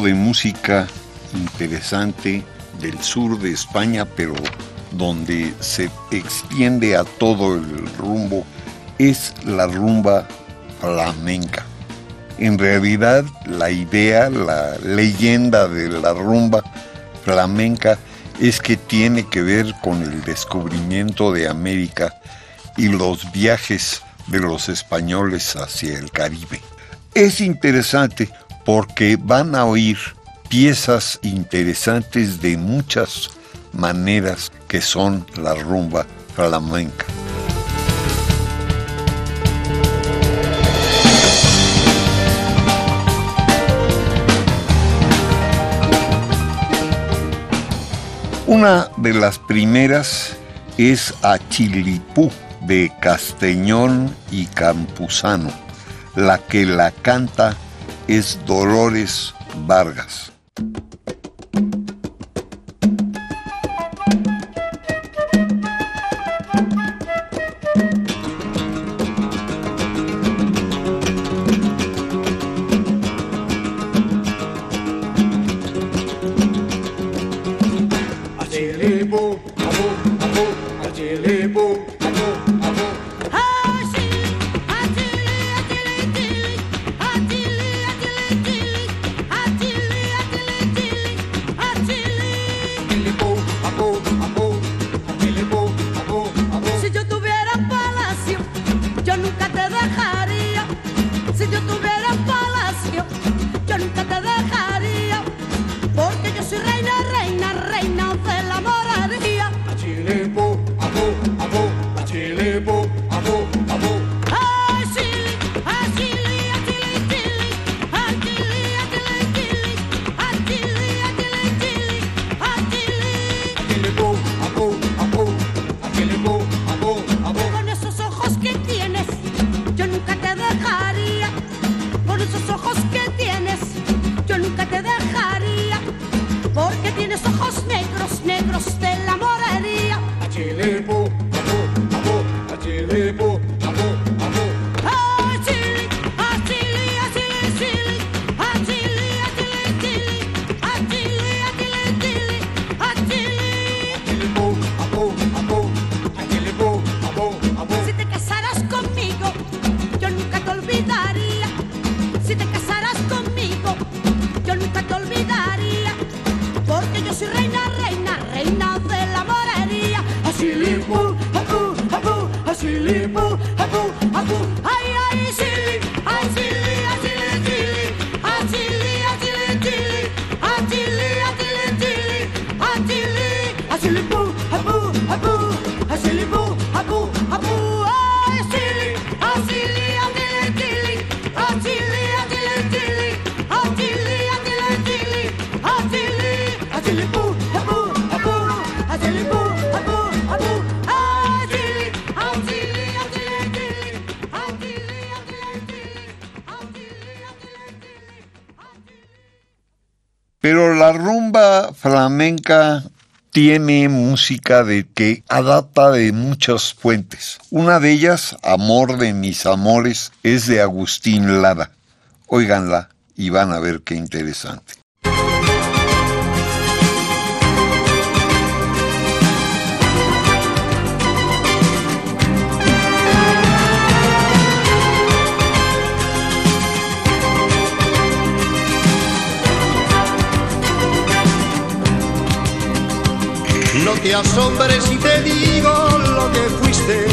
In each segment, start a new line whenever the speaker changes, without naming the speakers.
De música interesante del sur de España, pero donde se extiende a todo el rumbo, es la rumba flamenca. En realidad, la idea, la leyenda de la rumba flamenca es que tiene que ver con el descubrimiento de América y los viajes de los españoles hacia el Caribe. Es interesante porque van a oír piezas interesantes de muchas maneras que son la rumba flamenca. Una de las primeras es Achilipú de Castellón y Campuzano, la que la canta es Dolores Vargas. Flamenca tiene música de que adapta de muchas fuentes. Una de ellas, Amor de mis amores, es de Agustín Lara. Óiganla,
y van a ver qué interesante.
Te asombres si te digo lo que fuiste,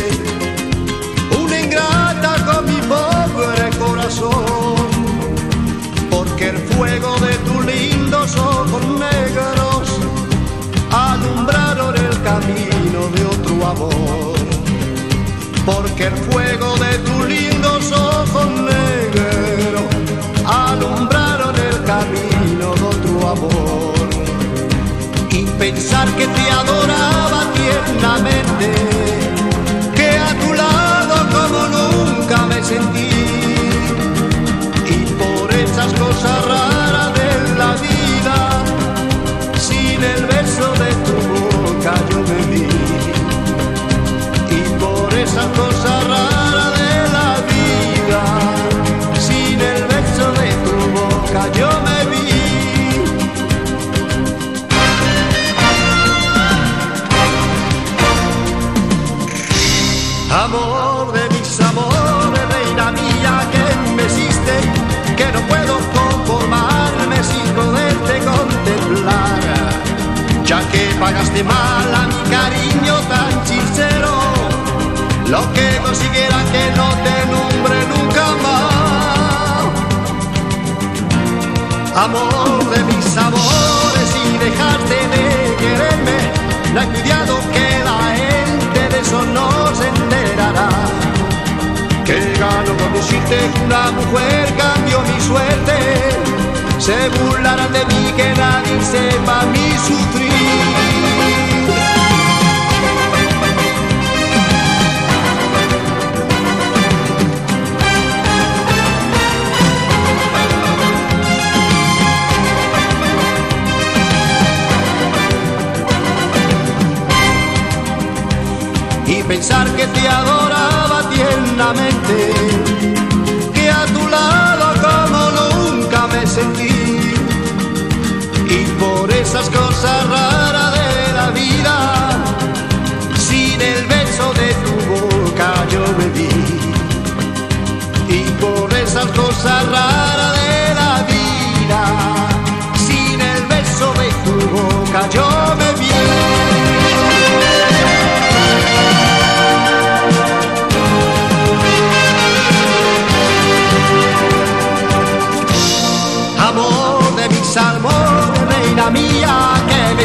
una ingrata con mi pobre corazón, porque el fuego de tus lindos ojos negros alumbraron el camino de otro amor, porque el fuego de tus lindos ojos negros pensar que te adoraba tiernamente, pagaste mal a mi cariño tan sincero, lo que consiguiera que no te nombre nunca más. Amor de mis amores y dejaste de quererme, no hay cuidado que la gente de eso no se enterará. Que gano con decirte que una mujer cambió mi suerte, se burlarán de mí que nadie sepa mi sufrir. y pensar que te adoraba tiernamente,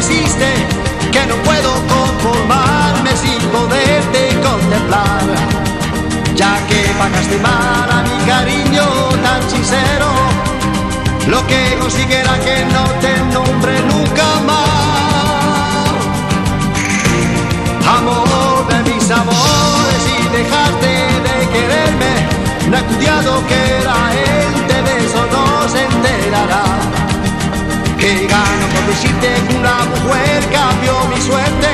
que no puedo conformarme sin poderte contemplar. Ya que pagaste mal a mi cariño tan sincero, lo que consiguiera que no te nombre nunca más. Amor de mis amores y dejaste de quererme, no he estudiado que la gente de eso no se enterará. Que gano por decirte que una mujer cambió mi suerte,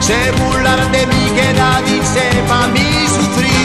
se burlarán de mí que nadie sepa mi sufrir.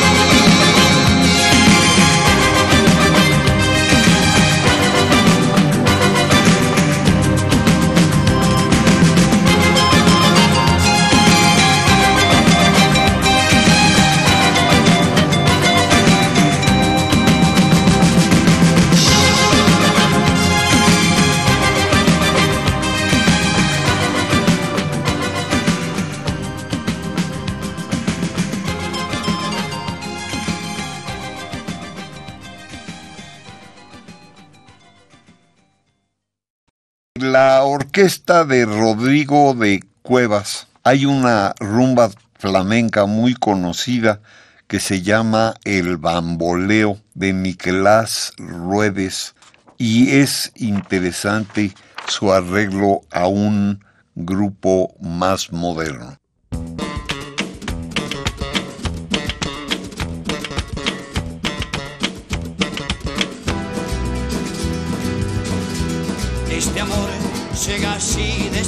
Orquesta de Rodrigo de Cuevas, hay una rumba flamenca muy conocida que se llama El Bamboleo de Nicolás Ruedes y es interesante su arreglo a un grupo más moderno.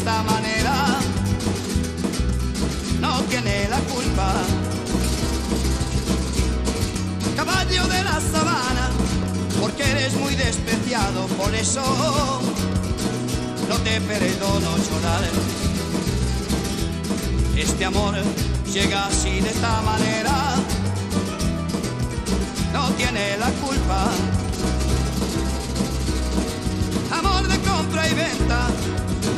Esta manera, no tiene la culpa. Caballo de la sabana, porque eres muy despreciado, por eso no te perdono llorar. Este amor llega así de esta manera, no tiene la culpa. Amor de compra y venta,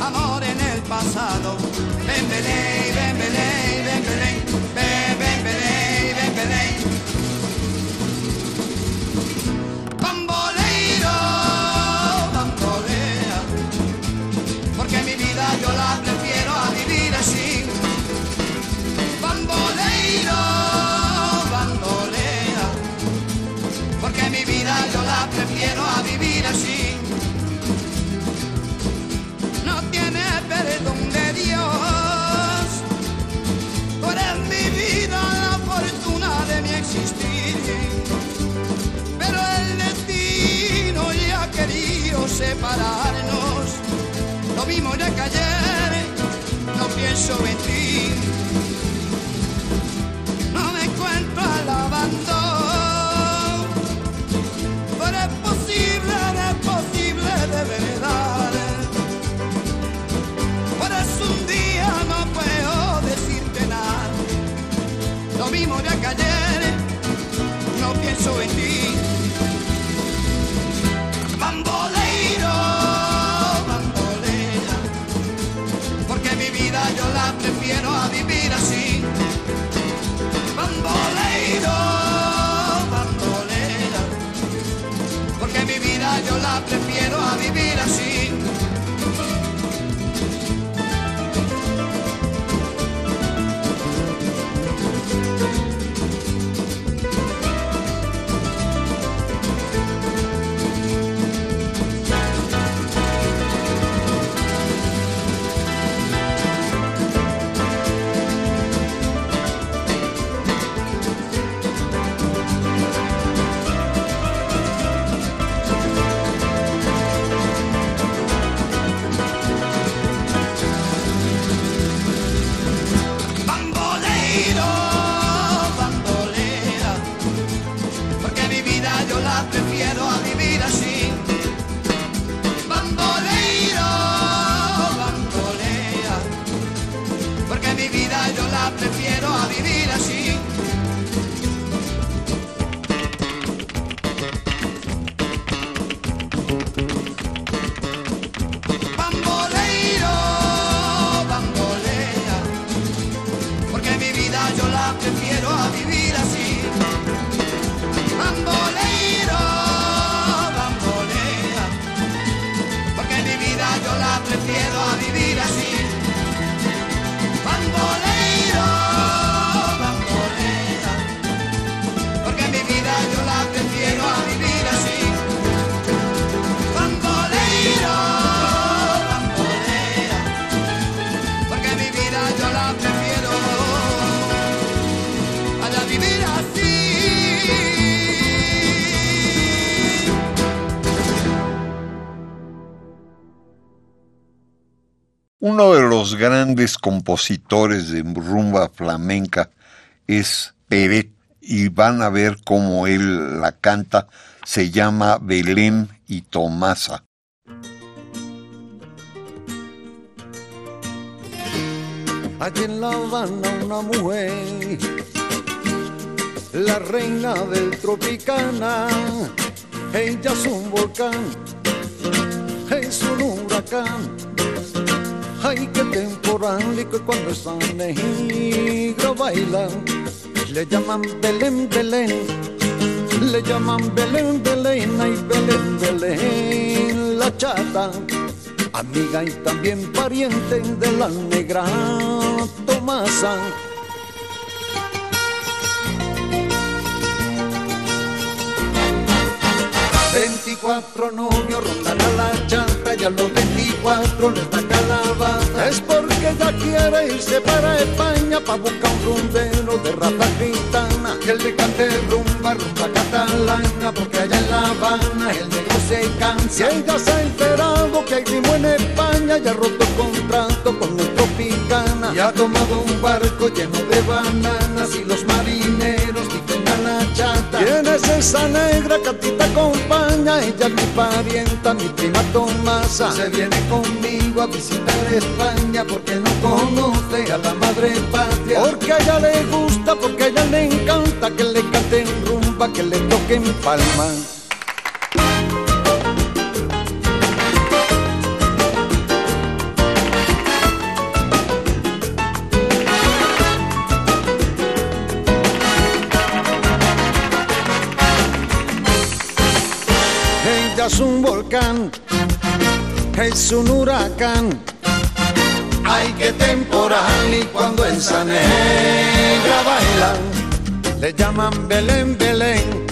amor en el pasado. Ven, ven, ven, ven, ven, ven, separarnos. Lo mismo ya que ayer, no pienso en ti. Prefiero a vivir así.
Grandes compositores de rumba flamenca es Peret y van a ver cómo él la canta. Se llama Belén y Tomasa.
Allí en La Habana una mujer, la reina del Tropicana, ella es un volcán, es un huracán. Ay, qué temporal y que cuando está negro bailan, le llaman Belén, Belén, le llaman Belén, Belén, ay, Belén, Belén, la chata. Amiga y también pariente de la negra Tomasa. Veinticuatro novios rondan a la chata y a los veinticuatro les da calabaza. Es porque ella quiere irse para España pa' buscar un rumbero de raza gitana que le cante rumba, rumba catalana, porque allá en La Habana el negro se cansa. Y ella se ha enterado que hay ritmo en España y ha roto contrato con el Tropicana y ha tomado un barco lleno de bananas ¿Quién es esa negra que a ti te acompaña? Ella es mi parienta, mi prima Tomasa. Se viene conmigo a visitar España porque no conoce a la madre patria. Porque a ella le gusta, porque a ella le encanta que le canten rumba, que le toquen palma. Es un volcán, es un huracán. Ay, qué temporal y cuando en esa negra bailan, le llaman Belén, Belén,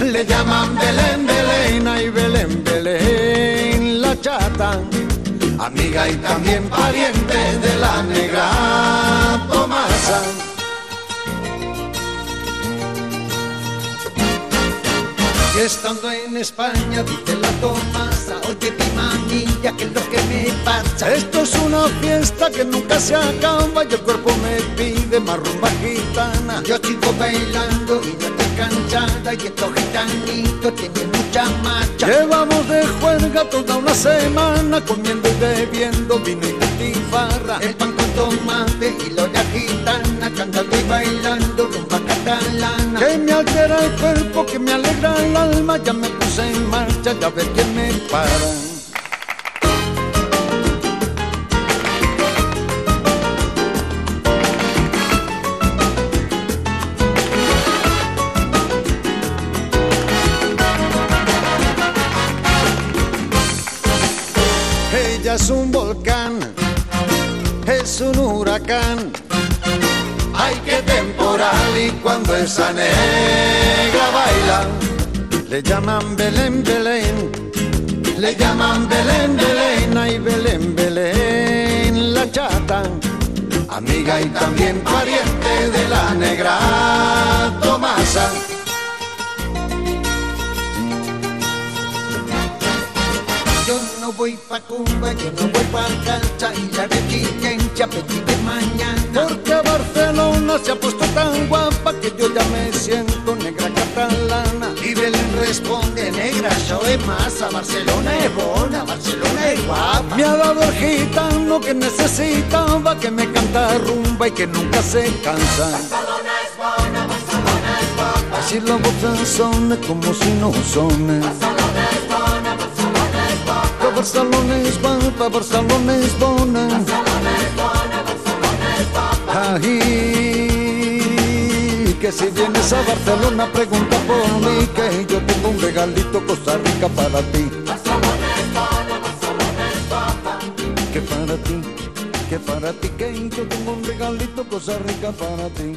le llaman Belén, Belén, ay Belén, Belén, la chata, amiga y también pariente de la negra Tomasa. Estando en España, dice la Oye mi mamilla, ¿qué es lo que me pasa? Esto es una fiesta que nunca se acaba y el cuerpo me pide más rumba gitana. Yo sigo bailando y ya estoy cansada y estos gitanitos tienen mucha marcha. Llevamos de juerga toda una semana comiendo y bebiendo vino y butifarra. El pan con tomate y la gitana, cantando y bailando rumba catalana. Que me altera el cuerpo, que me alegra el alma, ya me puse en marcha, ya ver quién me Ella es un volcán, es un huracán. Ay, qué temporal y cuando esa negra baila, le llaman Belén, Belén, le llaman Belén, Belén, ay Belén, Belén, la chata, amiga y también pariente de la negra Tomasa. Yo no voy pa' Cuba, yo no voy pa' cancha y la de Chiquencha pedí de mañana. Porque Barcelona se ha puesto tan guapa que yo ya me siento negra Belén responde, negra, yo es masa, Barcelona es bona, Barcelona es guapa. Me ha dado el gitano que necesitaba, que me canta rumba y que nunca se cansa. Barcelona es bona, Barcelona es guapa. Así la voz son como si no son. Que Barcelona és guapa, Barcelona és bona. Barcelona és bona, Barcelona és guapa. Ay, que si vienes a Barcelona pregunta por mí, que yo tengo un regalito Costa Rica para ti. Que para ti, que para ti, que yo tengo un regalito Costa Rica para ti.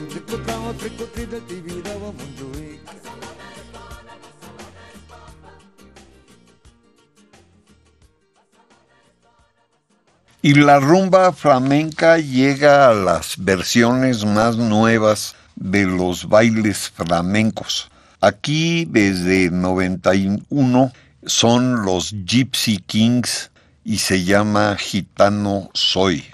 Y la rumba flamenca llega a las versiones más nuevas de los bailes flamencos. Aquí desde 91 son los Gypsy Kings y se llama Gitano Soy.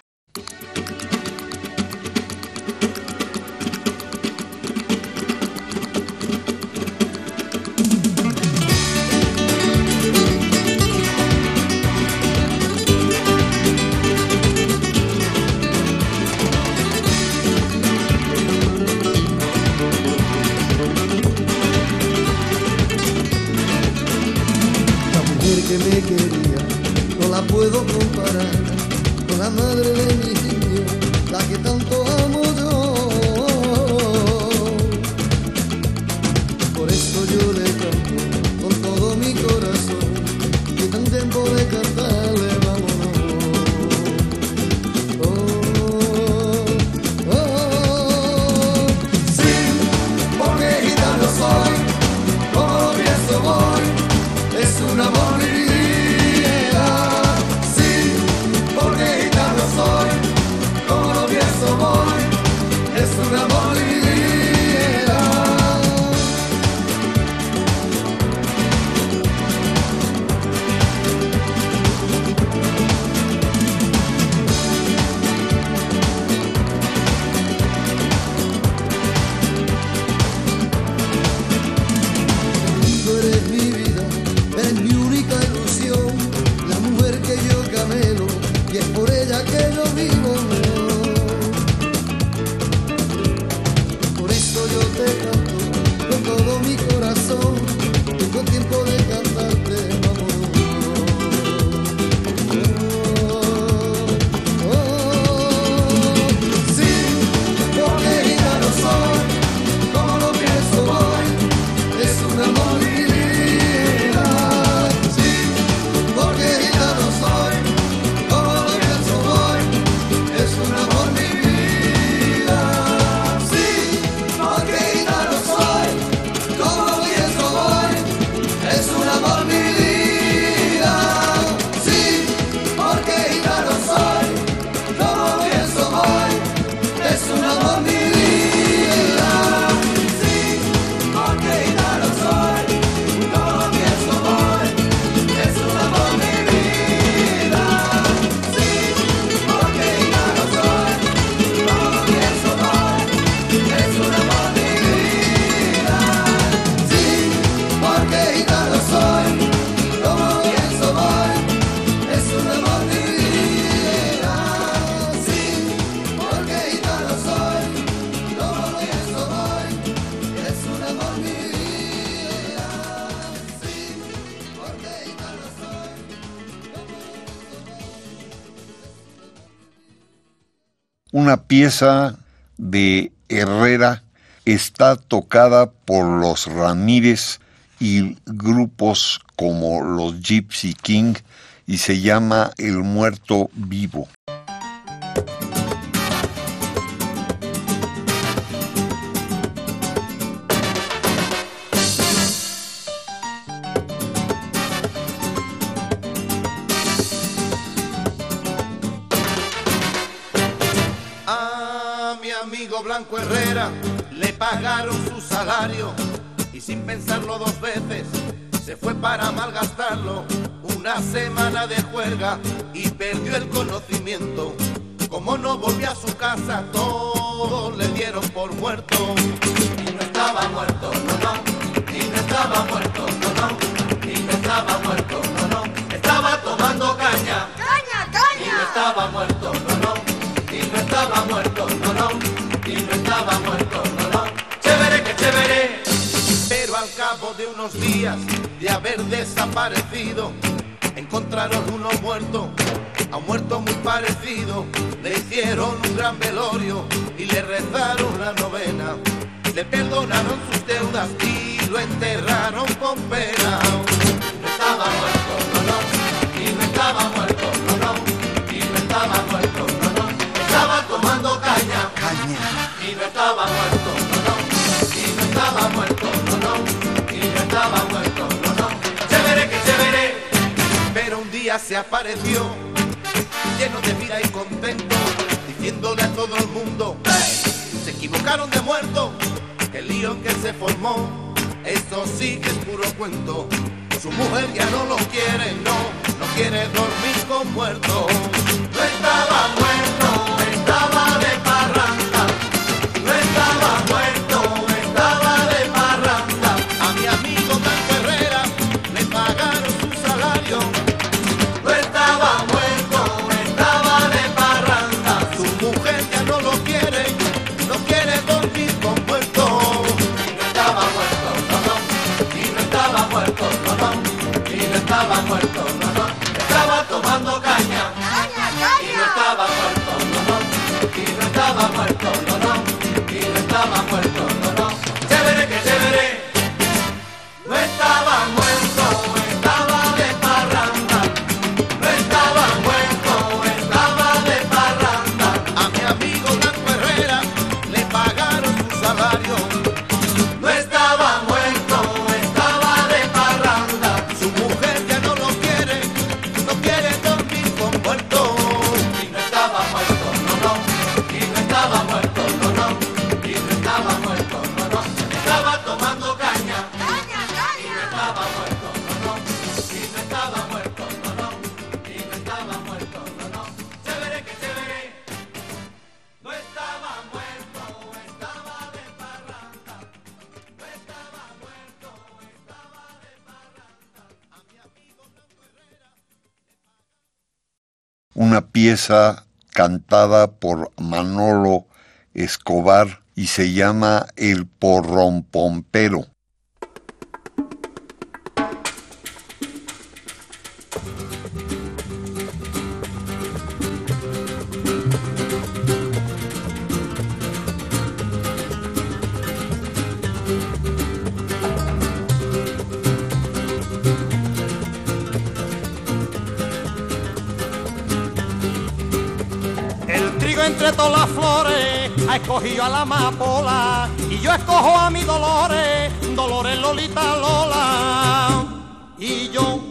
pieza de Herrera está tocada por los Ramírez y grupos como los Gypsy King y se llama El Muerto Vivo.
pagaron su salario y sin pensarlo dos veces se fue para malgastarlo. Una semana de juerga y perdió el conocimiento. Como no volvió a su casa, todos le dieron por muerto. Y no estaba muerto, no, no, y no estaba muerto. días de haber desaparecido, encontraron uno muerto, a un muerto muy parecido. Le hicieron un gran velorio y le rezaron la novena. Le perdonaron sus deudas y lo enterraron con pena. se apareció, lleno de vida y contento, diciéndole a todo el mundo, se equivocaron de muerto, el lío que se formó, esto sí que es puro cuento, su mujer ya no lo quiere, no, no quiere dormir con muerto, no estaba
pieza cantada por Manolo Escobar y se llama El Porrompompero.
Lolita Lola. Y yo,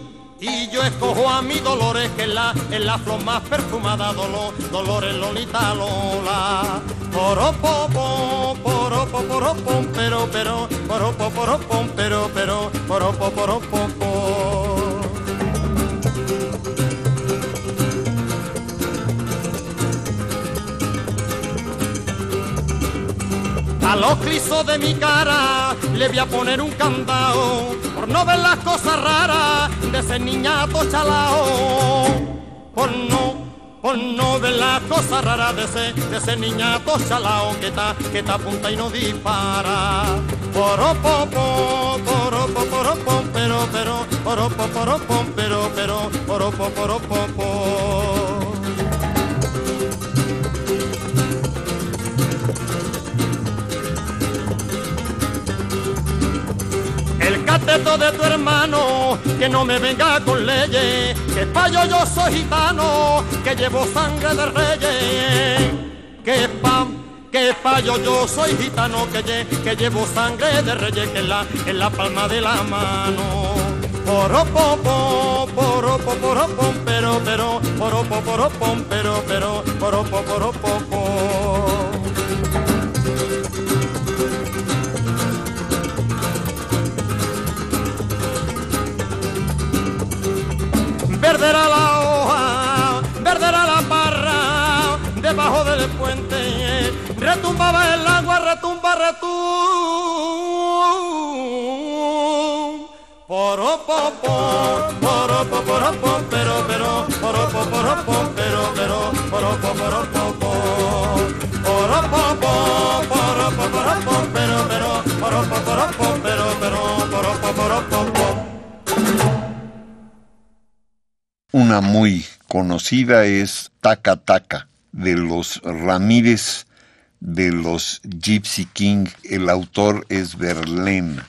y yo escojo a mi Dolores que es la, es la flor más perfumada, Dolor, Dolores Lolita Lola. Poropopo, poropo, poropom, pero, pero, poropo, poropom, pero, pero, poropo, poropopo. A los clisos de mi cara le voy a poner un candado por no ver las cosas raras de ese niñato chalao. Por no, por no ver las cosas raras de ese, de ese niñato chalao que está, que está apunta y no dispara. Poropopo, poropo, poropom, pero, pero, poropo, poropom, pero, pero, poropo, poropopo. El de tu hermano, que no me venga con leyes, que payo yo soy gitano, que llevo sangre de reyes, que pa, que payo yo soy gitano, que, lle- que llevo sangre de reyes, que en la, en la palma de la mano. Poropopo, poropo, poropom, pero, pero, poropo, poropom, pero, pero, poropo, poropopo. Verde el agua, retumba, retum. Poropopo, poropo, poropo, pero, pero, pero, pero, poropo, poropopo. Poropopo, poropo, poropo, pero, pero, pero, pero, poropo, poropopo.
Una muy conocida es Taca Taca, de los Ramírez de los Gypsy King. El autor es Verlaine.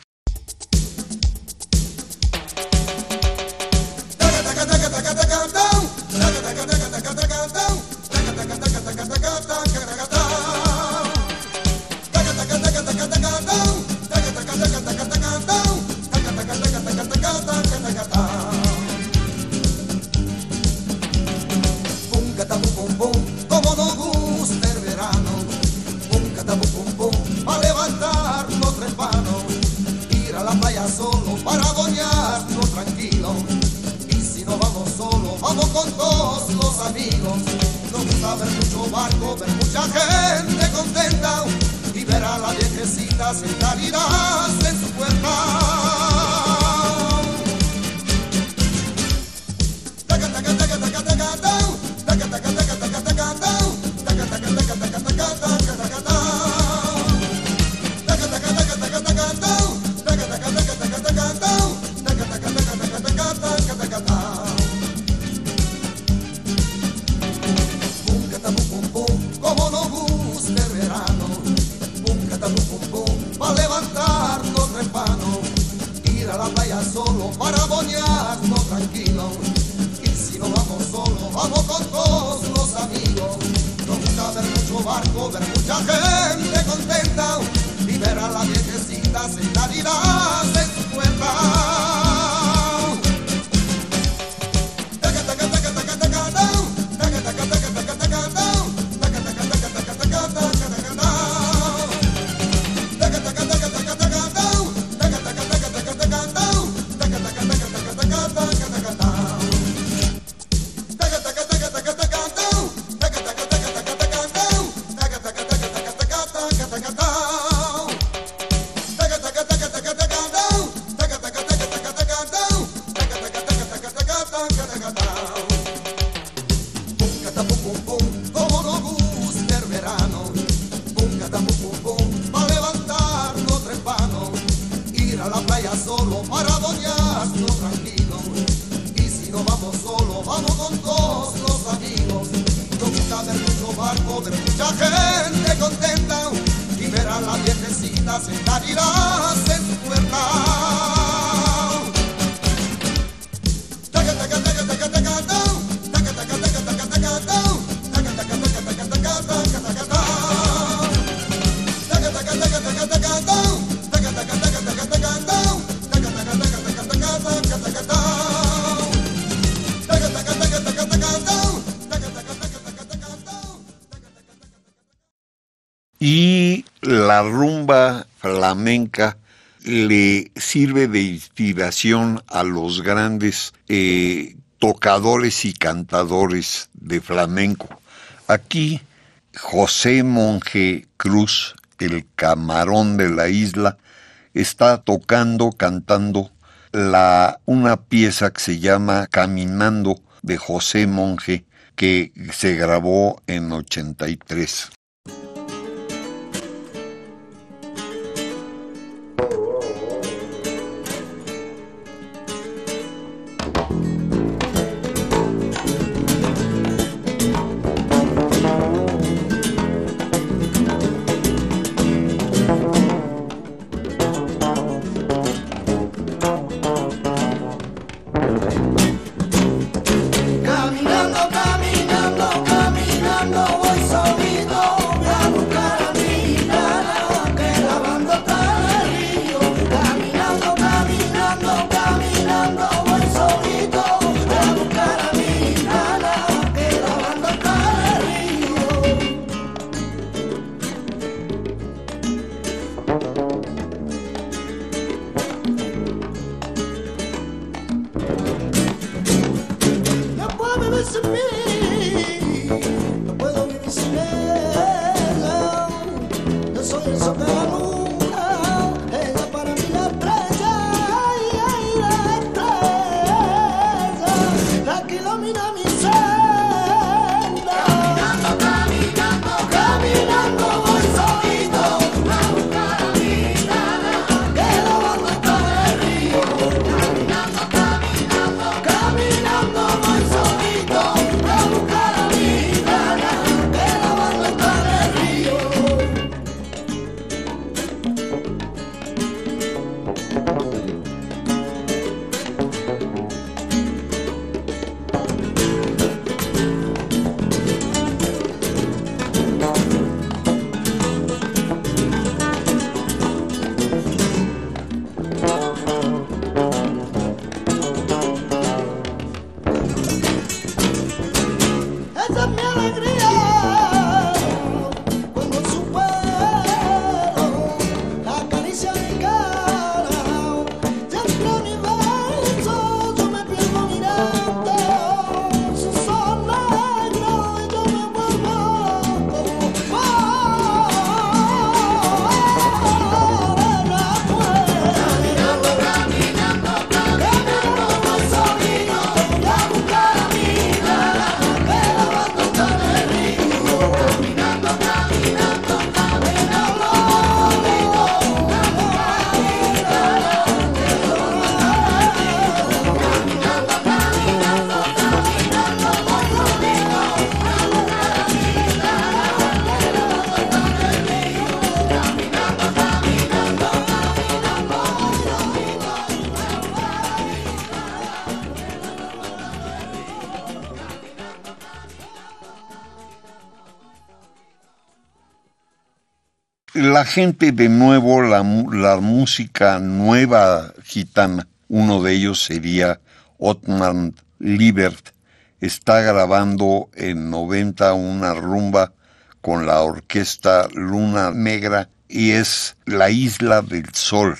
le sirve de inspiración a los grandes eh, tocadores y cantadores de flamenco. Aquí José Monje Cruz, el camarón de la isla, está tocando, cantando la, una pieza que se llama Caminando de José Monje, que se grabó en 83.
la
gente de nuevo, la, la música nueva gitana, uno de ellos sería Otman Liebert, está grabando en 90 una rumba con la orquesta Luna Negra y es La Isla del Sol.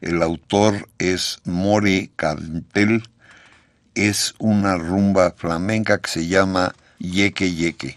El autor es More Cantel, es una rumba flamenca que se llama Yeque Yeque.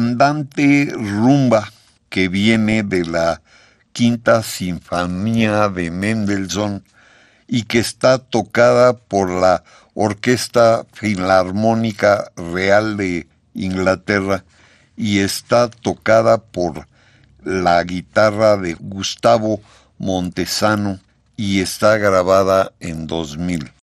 andante rumba que viene de la Quinta Sinfonía de Mendelssohn y que está tocada por la Orquesta Filarmónica Real de Inglaterra y está tocada por la guitarra de Gustavo Montesano y está grabada en 2000.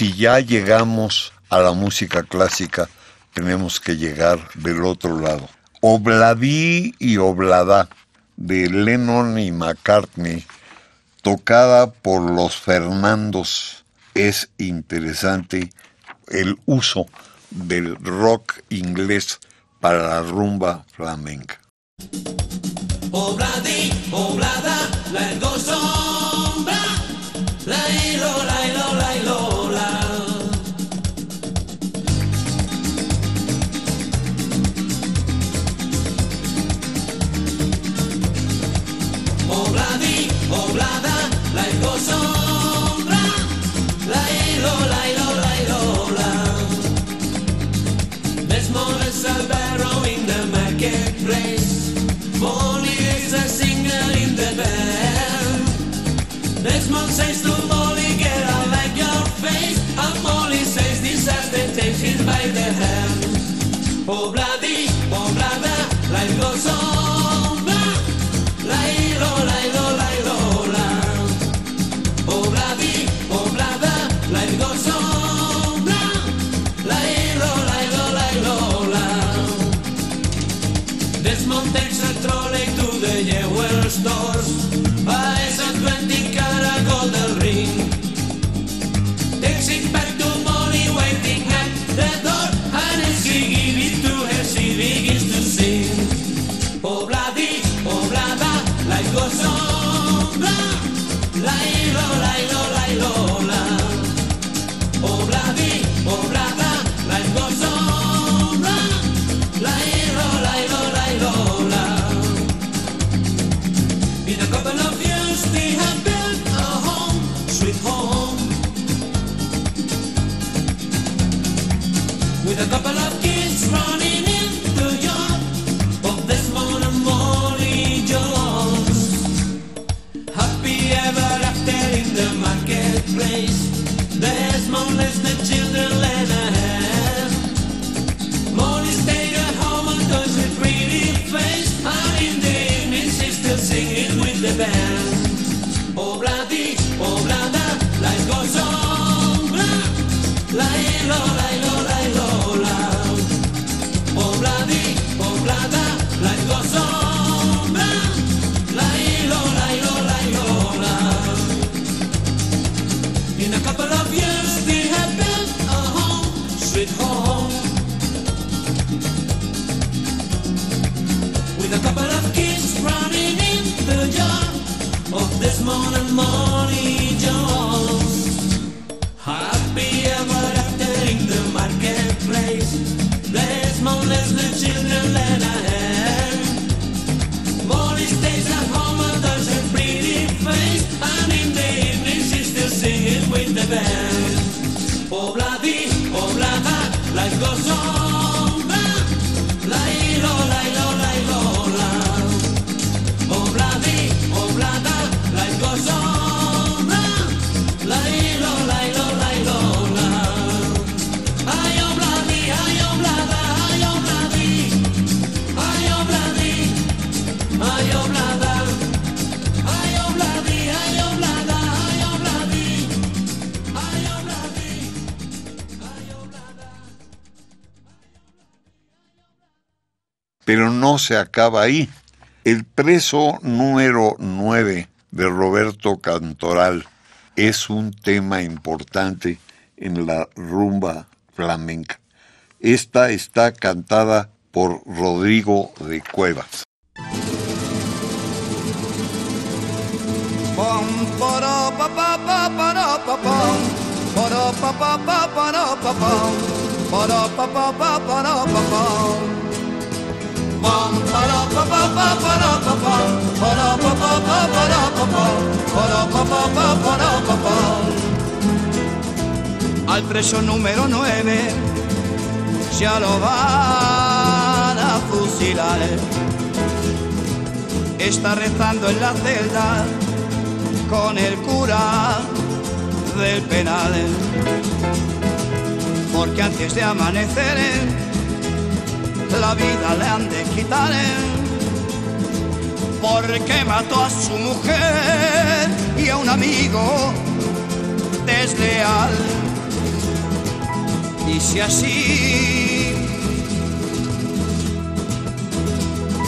si ya llegamos a la música clásica, tenemos que llegar del otro lado. Obladí y Oblada de Lennon y McCartney, tocada por los Fernandos, es interesante el uso del rock inglés para la rumba flamenca.
Next says to Molly, get out like your face. And Molly says, disaster takes by the hand. Oh, bloody, oh, brother, life goes on.
se acaba ahí. El preso número 9 de Roberto Cantoral es un tema importante en la rumba flamenca. Esta está cantada por Rodrigo de Cuevas.
Al preso número 9 ya lo van a fusilar. Está rezando en la celda con el cura del penal. Porque antes de amanecer la vida le han de quitar porque mató a su mujer y a un amigo desleal. Y si así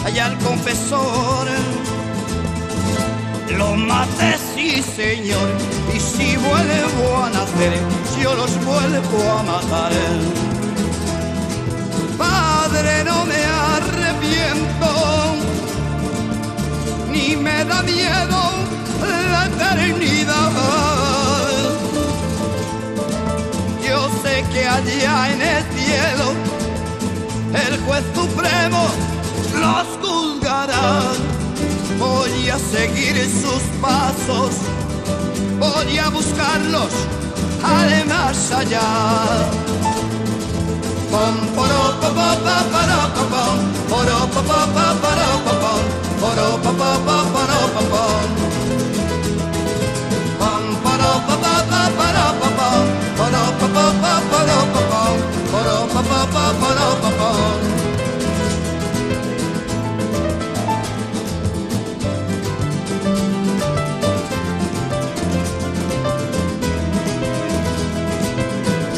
allá el confesor lo maté, sí señor, y si vuelvo a nacer, yo los vuelvo a matar. ¡Ah! No me arrepiento, ni me da miedo la eternidad. Yo sé que allá en el cielo el juez supremo los juzgará. Voy a seguir sus pasos, voy a buscarlos al más allá.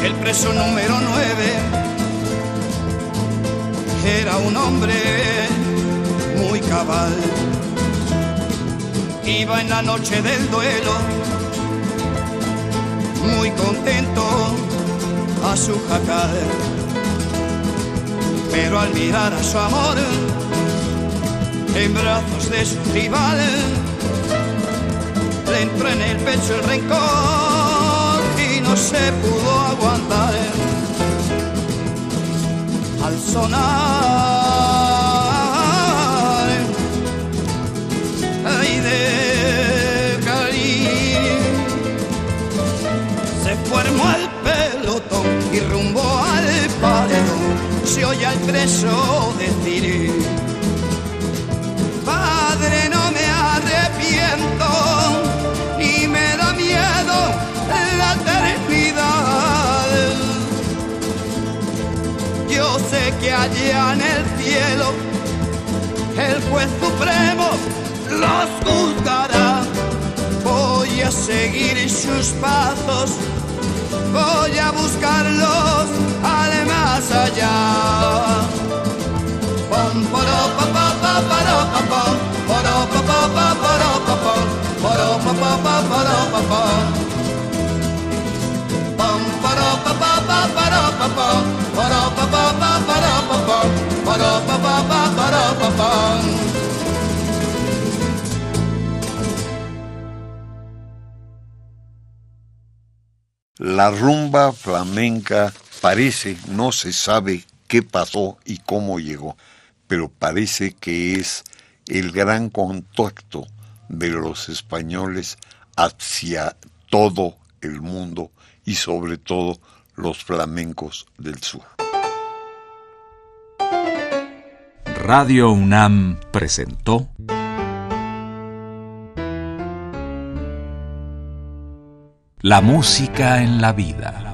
El preso número 9 era un hombre muy cabal. Iba en la noche del duelo, muy contento a su jacal. Pero al mirar a su amor en brazos de su rival, le entró en el pecho el rencor y no se pudo aguantar. Sonar. Ay de cariño, se formó el pelotón y rumbo al paredón. Se oye al preso decir que allá en el cielo el juez supremo los juzgará. Voy a seguir sus pasos, voy a buscarlos al allá. Pom, poro, pa, pa, pa, poro, pa, pa, pa, pa.
La rumba flamenca parece, no se sabe qué pasó y cómo llegó, pero parece que es el gran contacto de los españoles hacia todo el mundo y sobre todo los flamencos del sur.
Radio UNAM presentó La música en la vida.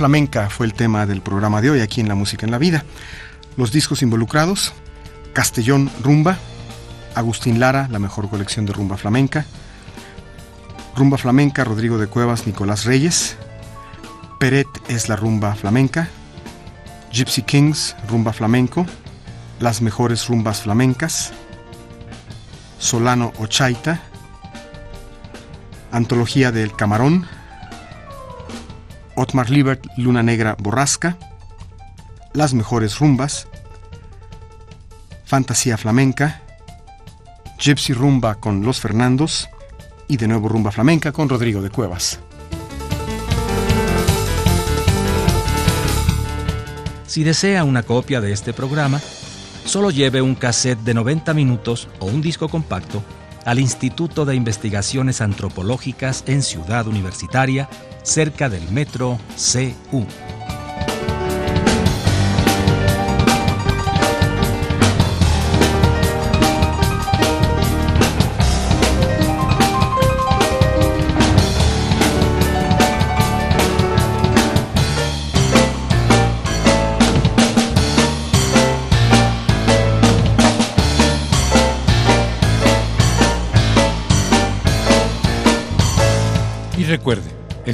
Flamenca fue el tema del programa de hoy aquí en La Música en la Vida. Los discos involucrados, Castellón Rumba, Agustín Lara, la mejor colección de rumba flamenca, Rumba flamenca, Rodrigo de Cuevas, Nicolás Reyes, Peret es la rumba flamenca, Gypsy Kings, rumba flamenco, Las mejores rumbas flamencas, Solano Ochaita, Antología del Camarón, Otmar Liebert, Luna Negra Borrasca, Las Mejores Rumbas, Fantasía Flamenca, Gypsy Rumba con Los Fernandos y de nuevo Rumba Flamenca con Rodrigo de Cuevas.
Si desea una copia de este programa, solo lleve un cassette de 90 minutos o un disco compacto al Instituto de Investigaciones Antropológicas en Ciudad Universitaria, cerca del metro CU.